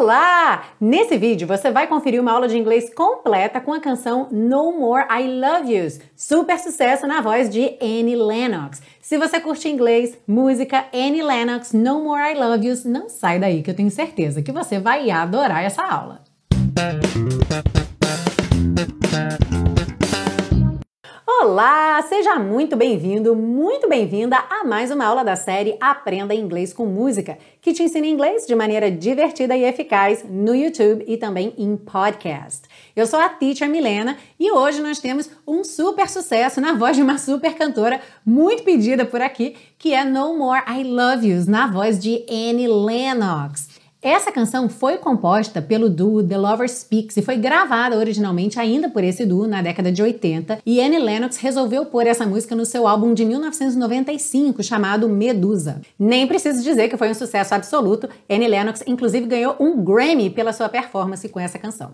Olá! Nesse vídeo você vai conferir uma aula de inglês completa com a canção No More I Love Yous, super sucesso na voz de Annie Lennox. Se você curte inglês, música, Annie Lennox, No More I Love Yous, não sai daí que eu tenho certeza que você vai adorar essa aula. Olá, seja muito bem-vindo, muito bem-vinda a mais uma aula da série Aprenda Inglês com Música, que te ensina inglês de maneira divertida e eficaz no YouTube e também em podcast. Eu sou a Teacher Milena e hoje nós temos um super sucesso na voz de uma super cantora muito pedida por aqui, que é No More I Love Yous, na voz de Annie Lennox. Essa canção foi composta pelo duo The Lover Speaks e foi gravada originalmente ainda por esse duo na década de 80, e Annie Lennox resolveu pôr essa música no seu álbum de 1995 chamado Medusa. Nem preciso dizer que foi um sucesso absoluto, Annie Lennox inclusive ganhou um Grammy pela sua performance com essa canção.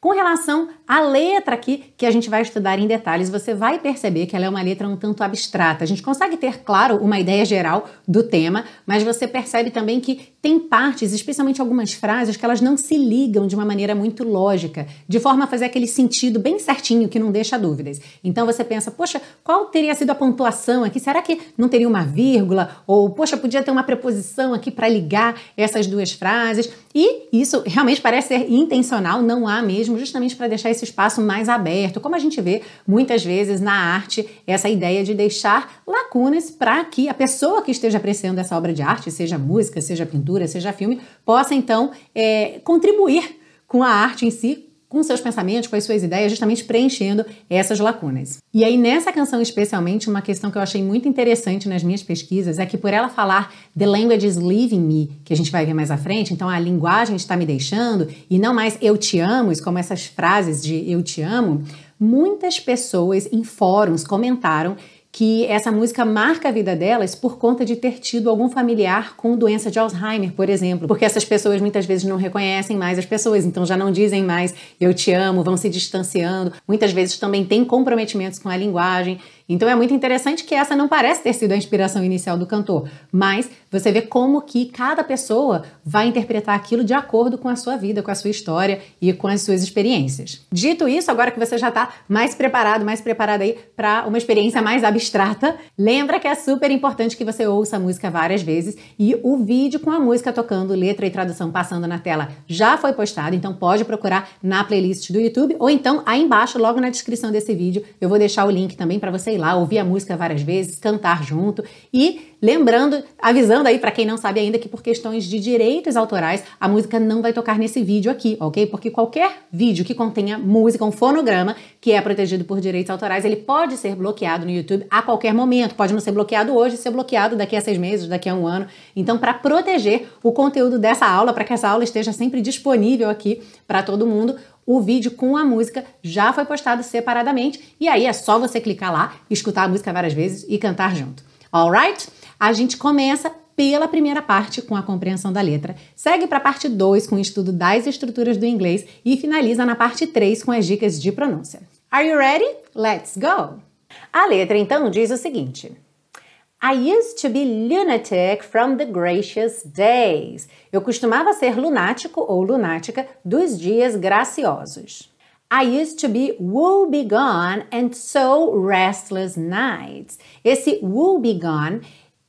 Com relação à letra aqui, que a gente vai estudar em detalhes, você vai perceber que ela é uma letra um tanto abstrata. A gente consegue ter, claro, uma ideia geral do tema, mas você percebe também que tem partes, especialmente algumas frases, que elas não se ligam de uma maneira muito lógica, de forma a fazer aquele sentido bem certinho que não deixa dúvidas. Então você pensa, poxa, qual teria sido a pontuação aqui? Será que não teria uma vírgula? Ou, poxa, podia ter uma preposição aqui para ligar essas duas frases? E isso realmente parece ser intencional, não há mesmo mesmo, justamente para deixar esse espaço mais aberto, como a gente vê muitas vezes na arte, essa ideia de deixar lacunas para que a pessoa que esteja apreciando essa obra de arte, seja música, seja pintura, seja filme, possa então é, contribuir com a arte em si, com seus pensamentos, com as suas ideias, justamente preenchendo essas lacunas. E aí, nessa canção especialmente, uma questão que eu achei muito interessante nas minhas pesquisas é que por ela falar The language is leaving me, que a gente vai ver mais à frente, então a linguagem está me deixando, e não mais eu te amo, como essas frases de eu te amo, muitas pessoas em fóruns comentaram que essa música marca a vida delas por conta de ter tido algum familiar com doença de Alzheimer, por exemplo. Porque essas pessoas muitas vezes não reconhecem mais as pessoas, então já não dizem mais eu te amo, vão se distanciando. Muitas vezes também têm comprometimentos com a linguagem. Então é muito interessante que essa não parece ter sido a inspiração inicial do cantor, mas você vê como que cada pessoa vai interpretar aquilo de acordo com a sua vida, com a sua história e com as suas experiências. Dito isso, agora que você já está mais preparado, mais preparada aí para uma experiência mais abstrata, lembra que é super importante que você ouça a música várias vezes e o vídeo com a música tocando, letra e tradução passando na tela já foi postado, então pode procurar na playlist do YouTube ou então aí embaixo, logo na descrição desse vídeo, eu vou deixar o link também para você ir lá, ouvir a música várias vezes, cantar junto e lembrando, avisando aí para quem não sabe ainda que por questões de direitos autorais, a música não vai tocar nesse vídeo aqui, ok? Porque qualquer vídeo que contenha música, um fonograma que é protegido por direitos autorais, ele pode ser bloqueado no YouTube a qualquer momento. Pode não ser bloqueado hoje, ser bloqueado daqui a seis meses, daqui a um ano. Então, para proteger o conteúdo dessa aula, para que essa aula esteja sempre disponível aqui para todo mundo, o vídeo com a música já foi postado separadamente e aí é só você clicar lá, escutar a música várias vezes e cantar junto. Alright? A gente começa pela primeira parte com a compreensão da letra, segue para a parte 2 com o estudo das estruturas do inglês e finaliza na parte 3 com as dicas de pronúncia. Are you ready? Let's go! A letra então diz o seguinte: I used to be lunatic from the gracious days. Eu costumava ser lunático ou lunática dos dias graciosos. I used to be woebegone and so restless nights. Esse woebegone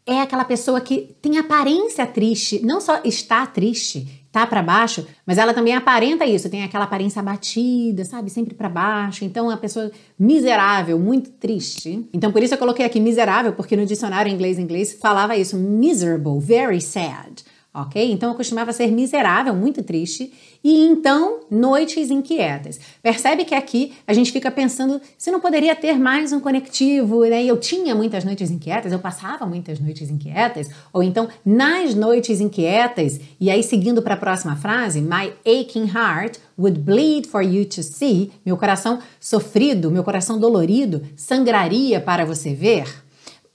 é aquela pessoa que tem aparência triste, não só está triste, tá para baixo, mas ela também aparenta isso, tem aquela aparência abatida, sabe, sempre para baixo. Então, a pessoa miserável, muito triste. Então, por isso eu coloquei aqui miserável, porque no dicionário inglês inglês falava isso, miserable, very sad ok? Então eu costumava ser miserável, muito triste, e então noites inquietas. Percebe que aqui a gente fica pensando se não poderia ter mais um conectivo, né? Eu tinha muitas noites inquietas, eu passava muitas noites inquietas, ou então nas noites inquietas, e aí seguindo para a próxima frase, my aching heart would bleed for you to see, meu coração sofrido, meu coração dolorido sangraria para você ver.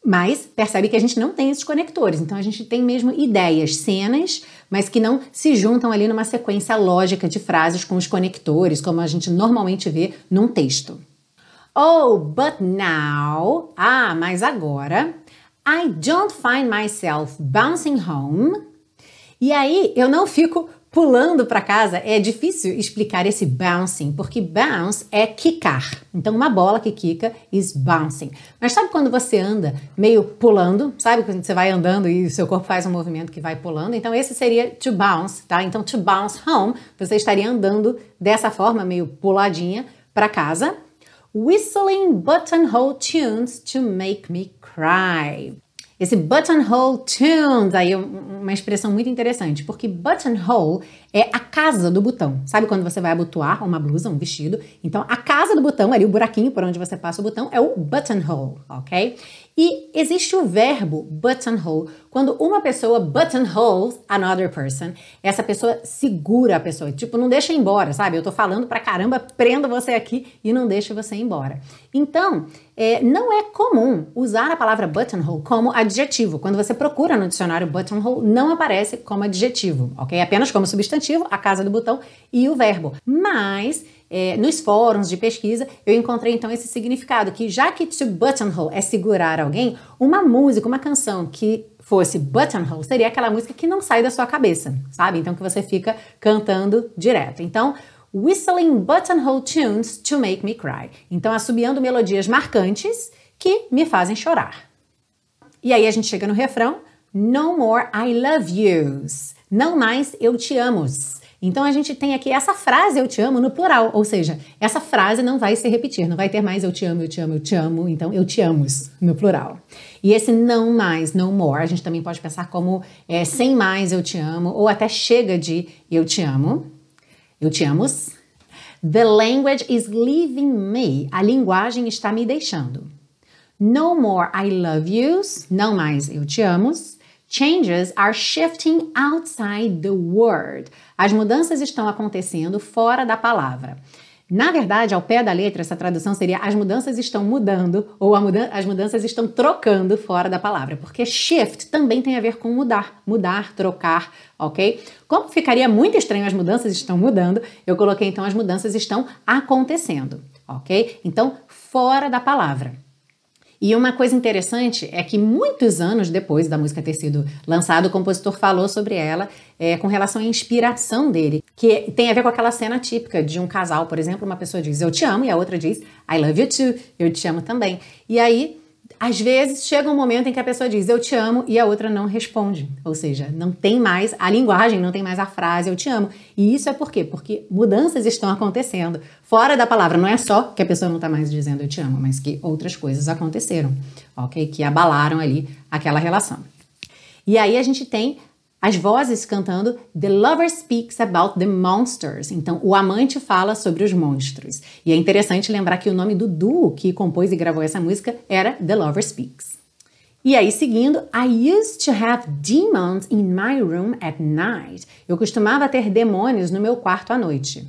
Mas percebe que a gente não tem esses conectores, então a gente tem mesmo ideias, cenas, mas que não se juntam ali numa sequência lógica de frases com os conectores, como a gente normalmente vê num texto. Oh, but now. Ah, mas agora. I don't find myself bouncing home. E aí eu não fico pulando para casa, é difícil explicar esse bouncing, porque bounce é quicar. Então, uma bola que quica is bouncing. Mas sabe quando você anda meio pulando? Sabe quando você vai andando e o seu corpo faz um movimento que vai pulando? Então, esse seria to bounce, tá? Então, to bounce home, você estaria andando dessa forma, meio puladinha, para casa. Whistling buttonhole tunes to make me cry. Esse buttonhole tunes, aí é uma expressão muito interessante, porque buttonhole é a casa do botão. Sabe quando você vai abotoar uma blusa, um vestido? Então, a casa do botão, ali o buraquinho por onde você passa o botão, é o buttonhole, ok? E existe o verbo buttonhole quando uma pessoa buttonholes another person. Essa pessoa segura a pessoa, tipo, não deixa embora, sabe? Eu tô falando pra caramba, prendo você aqui e não deixa você embora. Então, é, não é comum usar a palavra buttonhole como adjetivo. Quando você procura no dicionário buttonhole, não aparece como adjetivo, ok? Apenas como substantivo, a casa do botão e o verbo. Mas é, nos fóruns de pesquisa, eu encontrei então esse significado, que já que to buttonhole é segurar alguém, uma música, uma canção que fosse buttonhole seria aquela música que não sai da sua cabeça, sabe? Então que você fica cantando direto. Então, whistling buttonhole tunes to make me cry. Então, assobiando melodias marcantes que me fazem chorar. E aí a gente chega no refrão, no more I love yous. Não mais eu te amo. Então a gente tem aqui essa frase eu te amo no plural, ou seja, essa frase não vai se repetir, não vai ter mais eu te amo, eu te amo, eu te amo, então eu te amo no plural. E esse não mais, no more, a gente também pode pensar como é, sem mais eu te amo, ou até chega de eu te amo, eu te amo. The language is leaving me, a linguagem está me deixando. No more I love yous, não mais eu te amo. Changes are shifting outside the word. As mudanças estão acontecendo fora da palavra. Na verdade, ao pé da letra, essa tradução seria as mudanças estão mudando ou as mudanças estão trocando fora da palavra, porque shift também tem a ver com mudar, mudar, trocar, ok? Como ficaria muito estranho as mudanças estão mudando, eu coloquei então as mudanças estão acontecendo, ok? Então, fora da palavra. E uma coisa interessante é que muitos anos depois da música ter sido lançada, o compositor falou sobre ela é, com relação à inspiração dele, que tem a ver com aquela cena típica de um casal, por exemplo, uma pessoa diz eu te amo e a outra diz I love you too, eu te amo também. E aí às vezes chega um momento em que a pessoa diz eu te amo e a outra não responde. Ou seja, não tem mais a linguagem, não tem mais a frase eu te amo. E isso é por quê? Porque mudanças estão acontecendo. Fora da palavra, não é só que a pessoa não está mais dizendo eu te amo, mas que outras coisas aconteceram, ok? Que abalaram ali aquela relação. E aí a gente tem as vozes cantando The Lover Speaks About the Monsters. Então, o amante fala sobre os monstros. E é interessante lembrar que o nome do duo que compôs e gravou essa música era The Lover Speaks. E aí, seguindo, I used to have demons in my room at night. Eu costumava ter demônios no meu quarto à noite.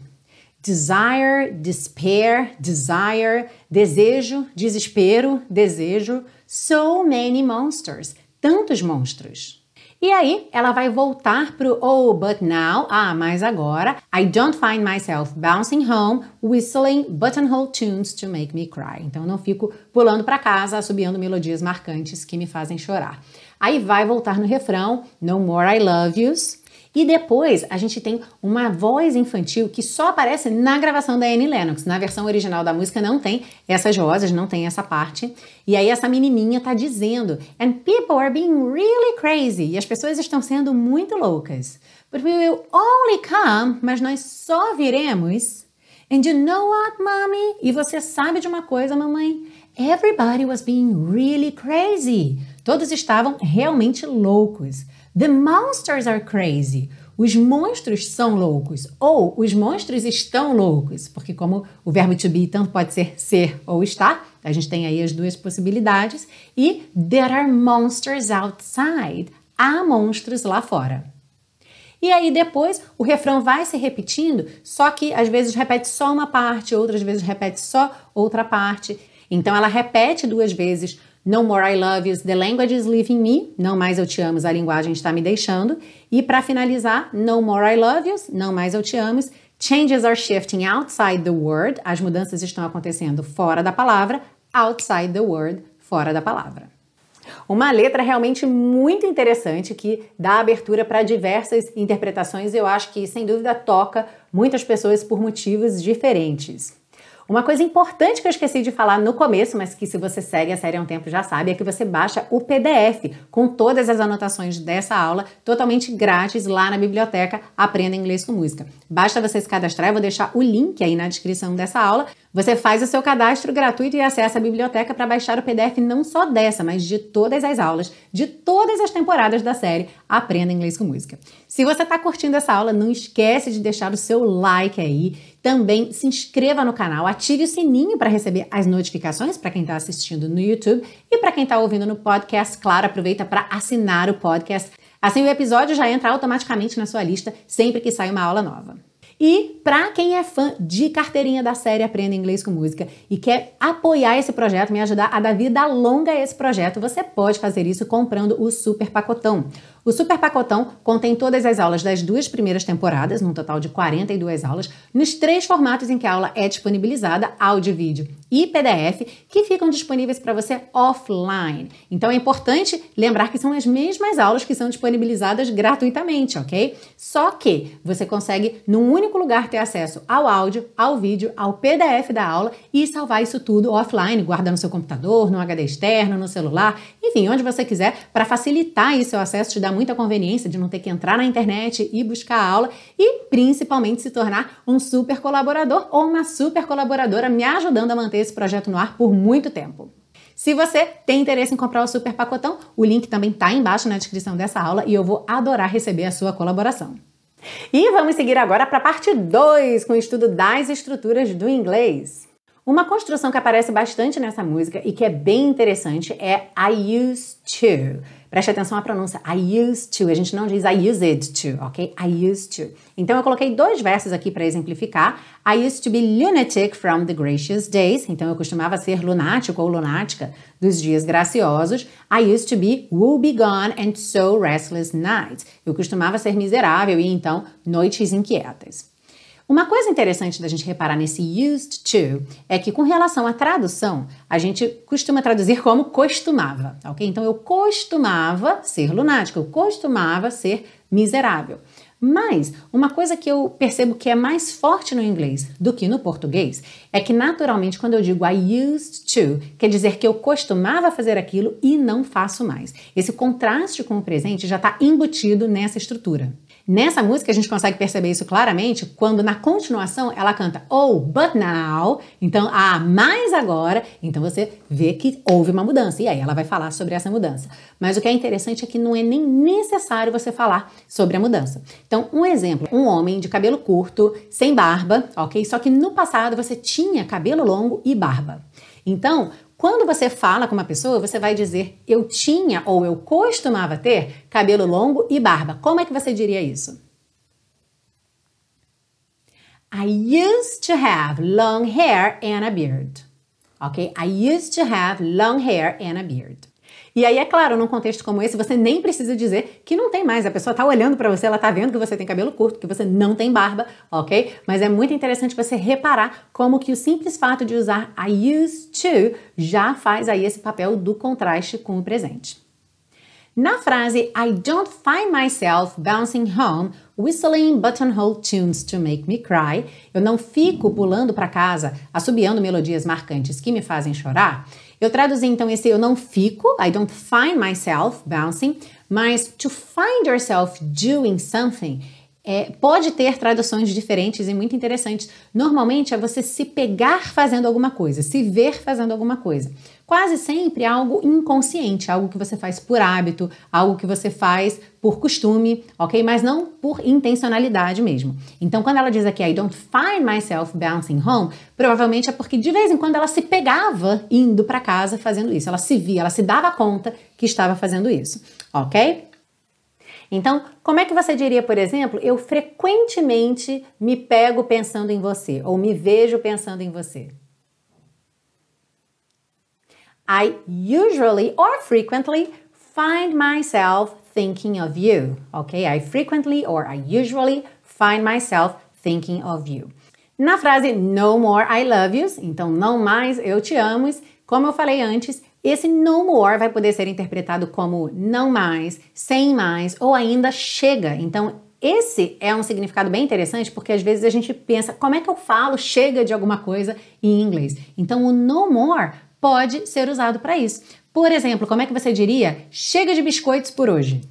Desire, despair, desire, desejo, desespero, desejo, so many monsters, tantos monstros. E aí ela vai voltar pro Oh, but now, ah, mas agora, I don't find myself bouncing home, whistling buttonhole tunes to make me cry. Então não fico pulando para casa, assobiando melodias marcantes que me fazem chorar. Aí vai voltar no refrão, No more I love yous. E depois a gente tem uma voz infantil que só aparece na gravação da Annie Lennox. Na versão original da música não tem essas vozes, não tem essa parte. E aí essa menininha tá dizendo: And people are being really crazy. E as pessoas estão sendo muito loucas. But we will only come, mas nós só viremos. And you know what, mommy? E você sabe de uma coisa, mamãe? Everybody was being really crazy. Todos estavam realmente loucos. The monsters are crazy. Os monstros são loucos. Ou os monstros estão loucos. Porque, como o verbo to be tanto pode ser ser ou estar, a gente tem aí as duas possibilidades. E there are monsters outside. Há monstros lá fora. E aí depois o refrão vai se repetindo, só que às vezes repete só uma parte, outras vezes repete só outra parte. Então ela repete duas vezes no More I Love You, The Language is Leaving Me, Não Mais Eu Te Amo, A Linguagem Está Me Deixando. E para finalizar, No More I Love You, Não Mais Eu Te Amo, Changes are shifting outside the word, as mudanças estão acontecendo fora da palavra, outside the word, fora da palavra. Uma letra realmente muito interessante que dá abertura para diversas interpretações e eu acho que, sem dúvida, toca muitas pessoas por motivos diferentes. Uma coisa importante que eu esqueci de falar no começo, mas que se você segue a série há um tempo já sabe, é que você baixa o PDF com todas as anotações dessa aula totalmente grátis lá na biblioteca Aprenda Inglês com Música. Basta você se cadastrar, eu vou deixar o link aí na descrição dessa aula. Você faz o seu cadastro gratuito e acessa a biblioteca para baixar o PDF não só dessa, mas de todas as aulas, de todas as temporadas da série Aprenda Inglês com Música. Se você está curtindo essa aula, não esquece de deixar o seu like aí também se inscreva no canal, ative o sininho para receber as notificações para quem está assistindo no YouTube e para quem está ouvindo no podcast, claro, aproveita para assinar o podcast. Assim o episódio já entra automaticamente na sua lista sempre que sai uma aula nova. E para quem é fã de carteirinha da série Aprenda Inglês com Música e quer apoiar esse projeto, me ajudar a dar vida longa a esse projeto, você pode fazer isso comprando o Super Pacotão. O Super Pacotão contém todas as aulas das duas primeiras temporadas, num total de 42 aulas, nos três formatos em que a aula é disponibilizada, áudio, vídeo e PDF, que ficam disponíveis para você offline. Então é importante lembrar que são as mesmas aulas que são disponibilizadas gratuitamente, ok? Só que você consegue, num único lugar, ter acesso ao áudio, ao vídeo, ao PDF da aula e salvar isso tudo offline, guardar no seu computador, no HD externo, no celular, enfim, onde você quiser, para facilitar aí seu acesso, te dar muita conveniência de não ter que entrar na internet e buscar a aula e principalmente se tornar um super colaborador ou uma super colaboradora me ajudando a manter esse projeto no ar por muito tempo. Se você tem interesse em comprar o super pacotão, o link também está embaixo na descrição dessa aula e eu vou adorar receber a sua colaboração. E vamos seguir agora para a parte 2 com o estudo das estruturas do inglês. Uma construção que aparece bastante nessa música e que é bem interessante é I used to. Preste atenção à pronúncia. I used to. A gente não diz I used to, ok? I used to. Então eu coloquei dois versos aqui para exemplificar. I used to be lunatic from the gracious days. Então eu costumava ser lunático ou lunática dos dias graciosos. I used to be will be gone and so restless nights. Eu costumava ser miserável e então noites inquietas. Uma coisa interessante da gente reparar nesse used to é que, com relação à tradução, a gente costuma traduzir como costumava, ok? Então, eu costumava ser lunático, eu costumava ser miserável. Mas uma coisa que eu percebo que é mais forte no inglês do que no português é que, naturalmente, quando eu digo I used to, quer dizer que eu costumava fazer aquilo e não faço mais. Esse contraste com o presente já está embutido nessa estrutura. Nessa música a gente consegue perceber isso claramente quando na continuação ela canta Oh, but now. Então, ah, mas agora. Então você vê que houve uma mudança. E aí ela vai falar sobre essa mudança. Mas o que é interessante é que não é nem necessário você falar sobre a mudança. Então, um exemplo: um homem de cabelo curto, sem barba, ok? Só que no passado você tinha cabelo longo e barba. Então, quando você fala com uma pessoa, você vai dizer eu tinha ou eu costumava ter cabelo longo e barba. Como é que você diria isso? I used to have long hair and a beard. Ok? I used to have long hair and a beard. E aí, é claro, num contexto como esse, você nem precisa dizer que não tem mais. A pessoa tá olhando para você, ela tá vendo que você tem cabelo curto, que você não tem barba, ok? Mas é muito interessante você reparar como que o simples fato de usar I used to já faz aí esse papel do contraste com o presente. Na frase I don't find myself bouncing home whistling buttonhole tunes to make me cry, eu não fico pulando para casa assobiando melodias marcantes que me fazem chorar. Eu traduzi então esse eu não fico, I don't find myself bouncing, mas to find yourself doing something é, pode ter traduções diferentes e muito interessantes. Normalmente é você se pegar fazendo alguma coisa, se ver fazendo alguma coisa. Quase sempre algo inconsciente, algo que você faz por hábito, algo que você faz por costume, ok? Mas não por intencionalidade mesmo. Então, quando ela diz aqui, I don't find myself bouncing home, provavelmente é porque de vez em quando ela se pegava indo para casa fazendo isso. Ela se via, ela se dava conta que estava fazendo isso, ok? Então, como é que você diria, por exemplo, eu frequentemente me pego pensando em você ou me vejo pensando em você? I usually or frequently find myself thinking of you. Okay? I frequently or I usually find myself thinking of you. Na frase no more I love yous, então não mais eu te amo, como eu falei antes, Esse no more vai poder ser interpretado como não mais, sem mais ou ainda chega. Então, esse é um significado bem interessante porque às vezes a gente pensa, como é que eu falo chega de alguma coisa em inglês? Então, o no more pode ser usado para isso. Por exemplo, como é que você diria chega de biscoitos por hoje?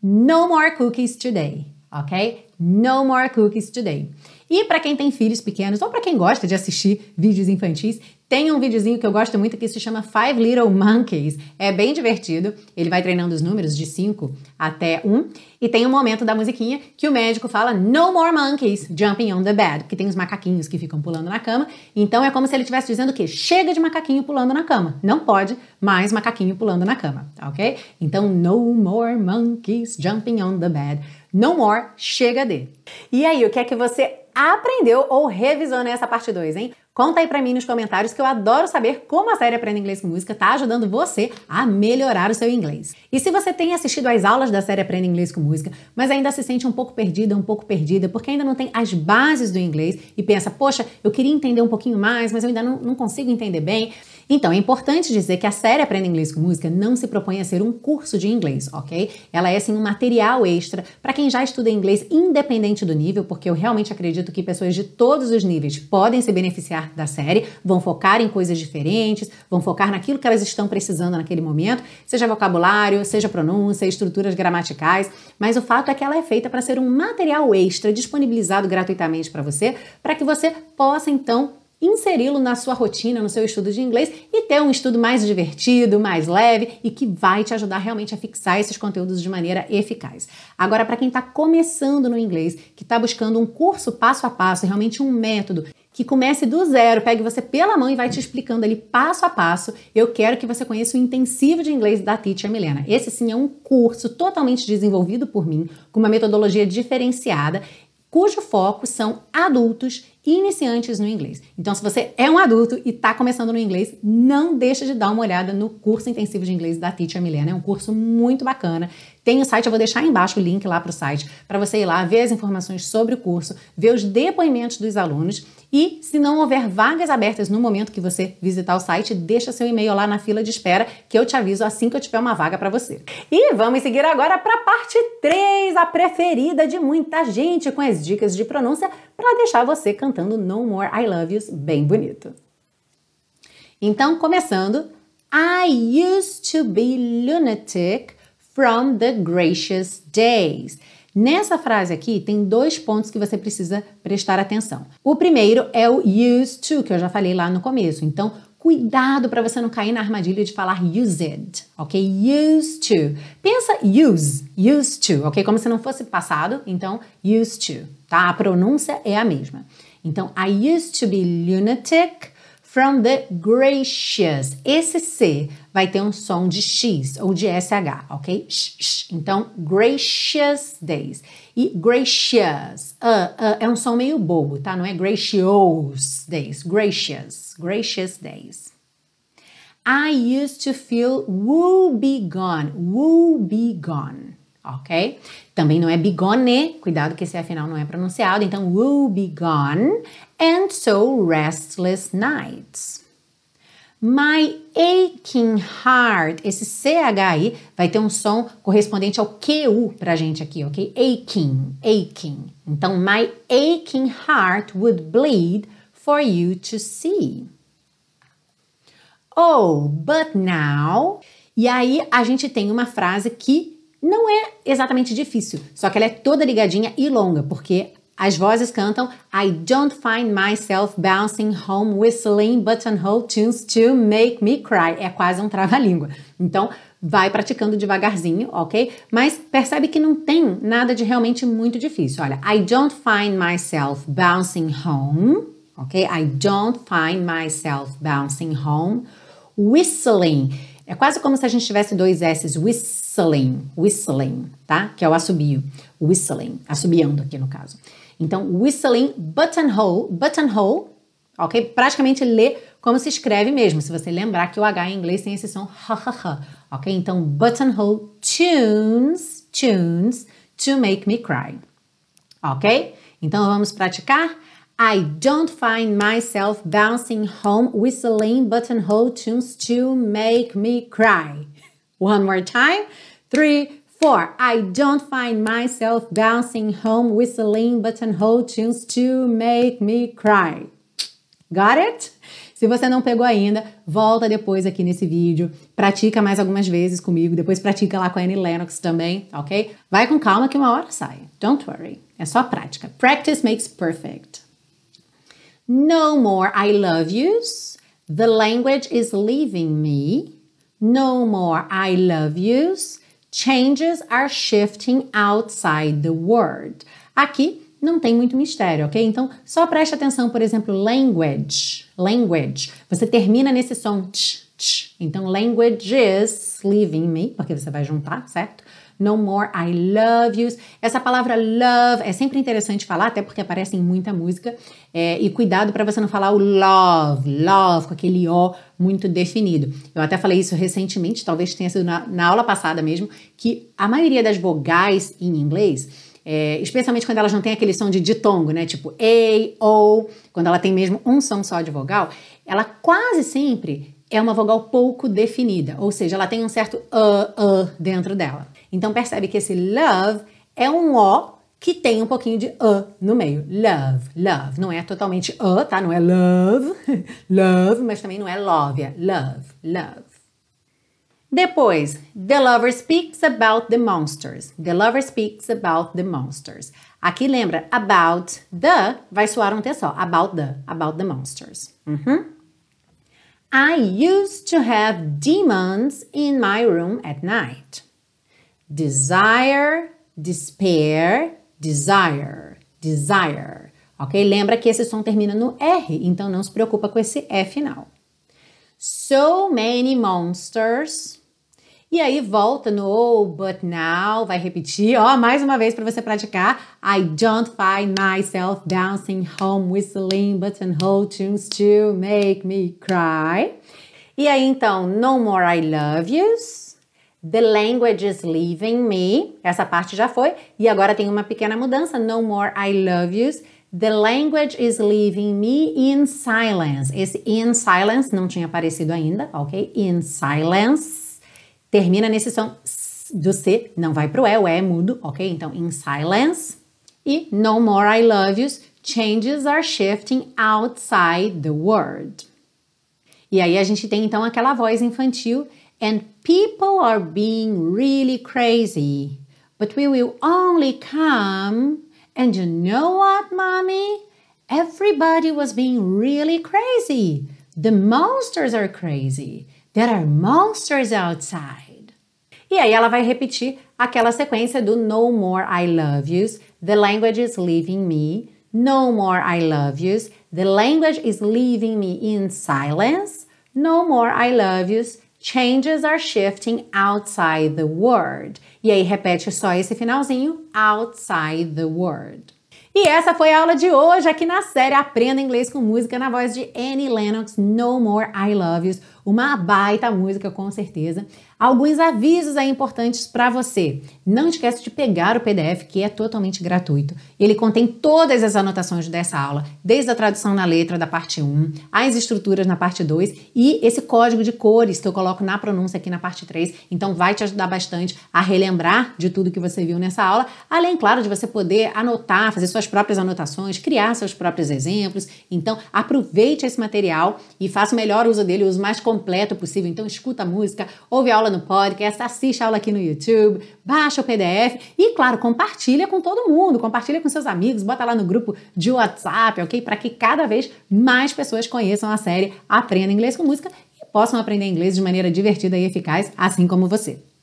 No more cookies today, ok? No more cookies today. E para quem tem filhos pequenos ou para quem gosta de assistir vídeos infantis, tem um videozinho que eu gosto muito que se chama Five Little Monkeys. É bem divertido. Ele vai treinando os números de 5 até 1. Um, e tem um momento da musiquinha que o médico fala No more monkeys jumping on the bed. Porque tem os macaquinhos que ficam pulando na cama. Então é como se ele estivesse dizendo que chega de macaquinho pulando na cama. Não pode mais macaquinho pulando na cama, ok? Então, no more monkeys jumping on the bed. No more, chega de. E aí, o que é que você aprendeu ou revisou nessa parte 2, hein? Conta aí pra mim nos comentários que eu adoro saber como a série Aprenda Inglês com Música tá ajudando você a melhorar o seu inglês. E se você tem assistido às aulas da série Aprenda Inglês com Música, mas ainda se sente um pouco perdida, um pouco perdida, porque ainda não tem as bases do inglês e pensa, poxa, eu queria entender um pouquinho mais, mas eu ainda não, não consigo entender bem. Então, é importante dizer que a série Aprenda Inglês com Música não se propõe a ser um curso de inglês, ok? Ela é, sim, um material extra para quem já estuda inglês independente do nível, porque eu realmente acredito que pessoas de todos os níveis podem se beneficiar da série, vão focar em coisas diferentes, vão focar naquilo que elas estão precisando naquele momento, seja vocabulário, seja pronúncia, estruturas gramaticais, mas o fato é que ela é feita para ser um material extra disponibilizado gratuitamente para você, para que você possa então inseri-lo na sua rotina, no seu estudo de inglês e ter um estudo mais divertido, mais leve e que vai te ajudar realmente a fixar esses conteúdos de maneira eficaz. Agora, para quem está começando no inglês, que está buscando um curso passo a passo, realmente um método que comece do zero, pegue você pela mão e vai te explicando ali passo a passo. Eu quero que você conheça o intensivo de inglês da Teacher Milena. Esse sim é um curso totalmente desenvolvido por mim, com uma metodologia diferenciada cujo foco são adultos iniciantes no inglês. Então, se você é um adulto e está começando no inglês, não deixe de dar uma olhada no curso intensivo de inglês da Teacher Milena. É um curso muito bacana tem o site, eu vou deixar embaixo o link lá para o site, para você ir lá ver as informações sobre o curso, ver os depoimentos dos alunos e, se não houver vagas abertas no momento que você visitar o site, deixa seu e-mail lá na fila de espera que eu te aviso assim que eu tiver uma vaga para você. E vamos seguir agora para a parte 3, a preferida de muita gente, com as dicas de pronúncia para deixar você cantando No More I Love Yous bem bonito. Então, começando, I used to be lunatic from the gracious days. Nessa frase aqui tem dois pontos que você precisa prestar atenção. O primeiro é o used to, que eu já falei lá no começo. Então, cuidado para você não cair na armadilha de falar used, ok? Used to. Pensa use, used to, ok? Como se não fosse passado, então used to, tá? A pronúncia é a mesma. Então, I used to be lunatic From the gracious. Esse C vai ter um som de X ou de SH, ok? Então, gracious days. E gracious uh, uh, é um som meio bobo, tá? Não é gracious days. Gracious. Gracious days. I used to feel woe be gone. Woe be gone ok? Também não é bigone, cuidado que esse afinal não é pronunciado, então will be gone, and so restless nights. My aching heart, esse CHI vai ter um som correspondente ao QU pra gente aqui, ok? Aching, aching. Então, my aching heart would bleed for you to see. Oh, but now. E aí a gente tem uma frase que não é exatamente difícil, só que ela é toda ligadinha e longa, porque as vozes cantam I don't find myself bouncing home whistling buttonhole tunes to make me cry. É quase um trava-língua. Então, vai praticando devagarzinho, ok? Mas percebe que não tem nada de realmente muito difícil. Olha, I don't find myself bouncing home, ok? I don't find myself bouncing home whistling. É quase como se a gente tivesse dois S's, whistling, whistling, tá? Que é o assobio, whistling, assobiando aqui no caso. Então, whistling buttonhole, buttonhole, ok? Praticamente lê como se escreve mesmo, se você lembrar que o H em inglês tem esse som ha ok? Então, buttonhole tunes, tunes to make me cry, ok? Então, vamos praticar. I don't find myself bouncing home whistling buttonhole tunes to make me cry. One more time. Three, I don't find myself bouncing home whistling buttonhole tunes to make me cry. Got it? Se você não pegou ainda, volta depois aqui nesse vídeo, pratica mais algumas vezes comigo, depois pratica lá com a Annie Lennox também, ok? Vai com calma que uma hora sai. Don't worry. É só prática. Practice makes perfect. No more I love yous. The language is leaving me. No more I love yous. Changes are shifting outside the word. Aqui não tem muito mistério, ok? Então, só preste atenção, por exemplo, language. Language. Você termina nesse som tch, tch. Então, language is leaving me, porque você vai juntar, certo? No more I love yous. Essa palavra love é sempre interessante falar, até porque aparece em muita música. É, e cuidado para você não falar o love, love, com aquele O muito definido. Eu até falei isso recentemente, talvez tenha sido na, na aula passada mesmo, que a maioria das vogais em inglês. É, especialmente quando elas não têm aquele som de ditongo, né? Tipo A, O, quando ela tem mesmo um som só de vogal, ela quase sempre é uma vogal pouco definida, ou seja, ela tem um certo uh, uh dentro dela. Então percebe que esse love é um O que tem um pouquinho de uh no meio. Love, love. Não é totalmente uh, tá? Não é love, love, mas também não é love, é love, love. Depois, the lover speaks about the monsters. The lover speaks about the monsters. Aqui lembra, about the, vai soar um T só. About the, about the monsters. Uhum. I used to have demons in my room at night. Desire, despair, desire, desire. Ok? Lembra que esse som termina no R, então não se preocupa com esse E final. So many monsters. E aí volta no oh, but now, vai repetir, ó, mais uma vez para você praticar. I don't find myself dancing home whistling buttonhole tunes to make me cry. E aí então, no more I love yous. The language is leaving me. Essa parte já foi. E agora tem uma pequena mudança. No more I love yous. The language is leaving me in silence. Esse in silence não tinha aparecido ainda, ok? In silence. Termina nesse som do C, não vai pro E, o E é mudo, ok? Então, in silence. E no more I love yous. Changes are shifting outside the word. E aí a gente tem então aquela voz infantil and people are being really crazy. But we will only come. And you know what, mommy? Everybody was being really crazy. The monsters are crazy. There are monsters outside. E aí ela vai repetir aquela sequência do No More I Love Yous, The Language is Leaving Me, No More I Love Yous, The Language is Leaving Me in Silence, No More I Love Yous, Changes are shifting outside the word. E aí repete só esse finalzinho, outside the word. E essa foi a aula de hoje aqui na série Aprenda Inglês com Música na voz de Annie Lennox, No More I Love You. Uma baita música, com certeza. Alguns avisos aí importantes para você. Não esquece de pegar o PDF, que é totalmente gratuito. Ele contém todas as anotações dessa aula, desde a tradução na letra da parte 1, as estruturas na parte 2 e esse código de cores que eu coloco na pronúncia aqui na parte 3. Então vai te ajudar bastante a relembrar de tudo que você viu nessa aula, além, claro, de você poder anotar, fazer suas próprias anotações, criar seus próprios exemplos. Então aproveite esse material e faça o melhor uso dele, o uso mais completo possível. Então escuta a música, ouve a aula no podcast, assiste a aula aqui no YouTube, baixa o PDF e, claro, compartilha com todo mundo, compartilha com seus amigos, bota lá no grupo de WhatsApp, ok? Para que cada vez mais pessoas conheçam a série Aprenda Inglês com Música e possam aprender inglês de maneira divertida e eficaz, assim como você.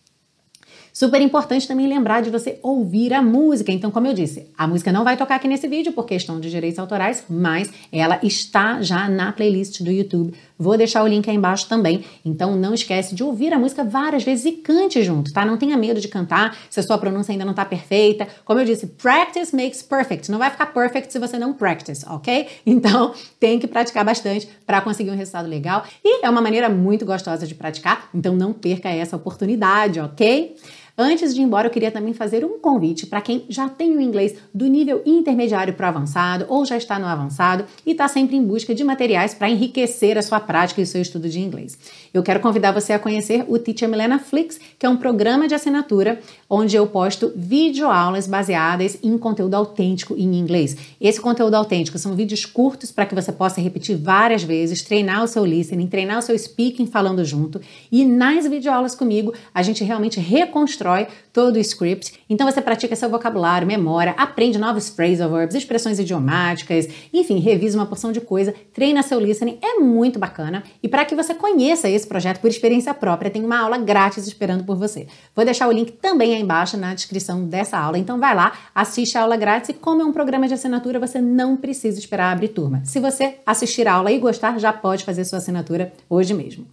Super importante também lembrar de você ouvir a música. Então, como eu disse, a música não vai tocar aqui nesse vídeo por questão de direitos autorais, mas ela está já na playlist do YouTube. Vou deixar o link aí embaixo também. Então, não esquece de ouvir a música várias vezes e cante junto, tá? Não tenha medo de cantar se a sua pronúncia ainda não está perfeita. Como eu disse, practice makes perfect. Não vai ficar perfect se você não practice, ok? Então, tem que praticar bastante para conseguir um resultado legal. E é uma maneira muito gostosa de praticar, então não perca essa oportunidade, ok? Antes de ir embora, eu queria também fazer um convite para quem já tem o inglês do nível intermediário para avançado ou já está no avançado e está sempre em busca de materiais para enriquecer a sua prática e o seu estudo de inglês. Eu quero convidar você a conhecer o Teacher Milena Flix, que é um programa de assinatura onde eu posto videoaulas baseadas em conteúdo autêntico em inglês. Esse conteúdo autêntico são vídeos curtos para que você possa repetir várias vezes, treinar o seu listening, treinar o seu speaking falando junto e nas videoaulas comigo a gente realmente reconstrói reconstrói todo o script. Então você pratica seu vocabulário, memória, aprende novos phrasal verbs, expressões idiomáticas, enfim, revisa uma porção de coisa, treina seu listening, é muito bacana. E para que você conheça esse projeto por experiência própria, tem uma aula grátis esperando por você. Vou deixar o link também aí embaixo na descrição dessa aula. Então vai lá, assiste a aula grátis e como é um programa de assinatura, você não precisa esperar abrir turma. Se você assistir a aula e gostar, já pode fazer sua assinatura hoje mesmo.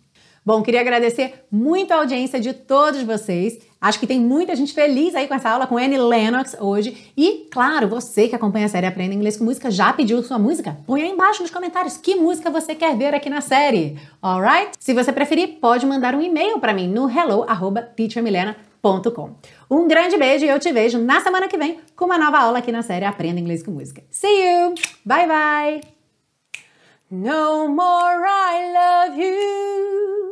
Bom, queria agradecer muito a audiência de todos vocês. Acho que tem muita gente feliz aí com essa aula com Annie Lennox hoje. E, claro, você que acompanha a série Aprenda Inglês com Música já pediu sua música? Põe aí embaixo nos comentários que música você quer ver aqui na série. Alright? Se você preferir, pode mandar um e-mail para mim no hello@teachermilena.com. Um grande beijo e eu te vejo na semana que vem com uma nova aula aqui na série Aprenda Inglês com Música. See you! Bye bye! No more I love you.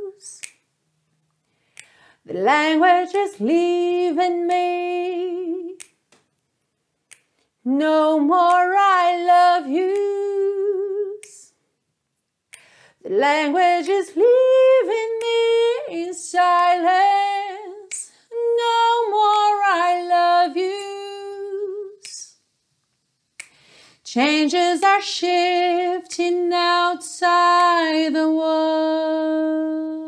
The language is leaving me. No more I love yous. The language is leaving me in silence. No more I love yous. Changes are shifting outside the world.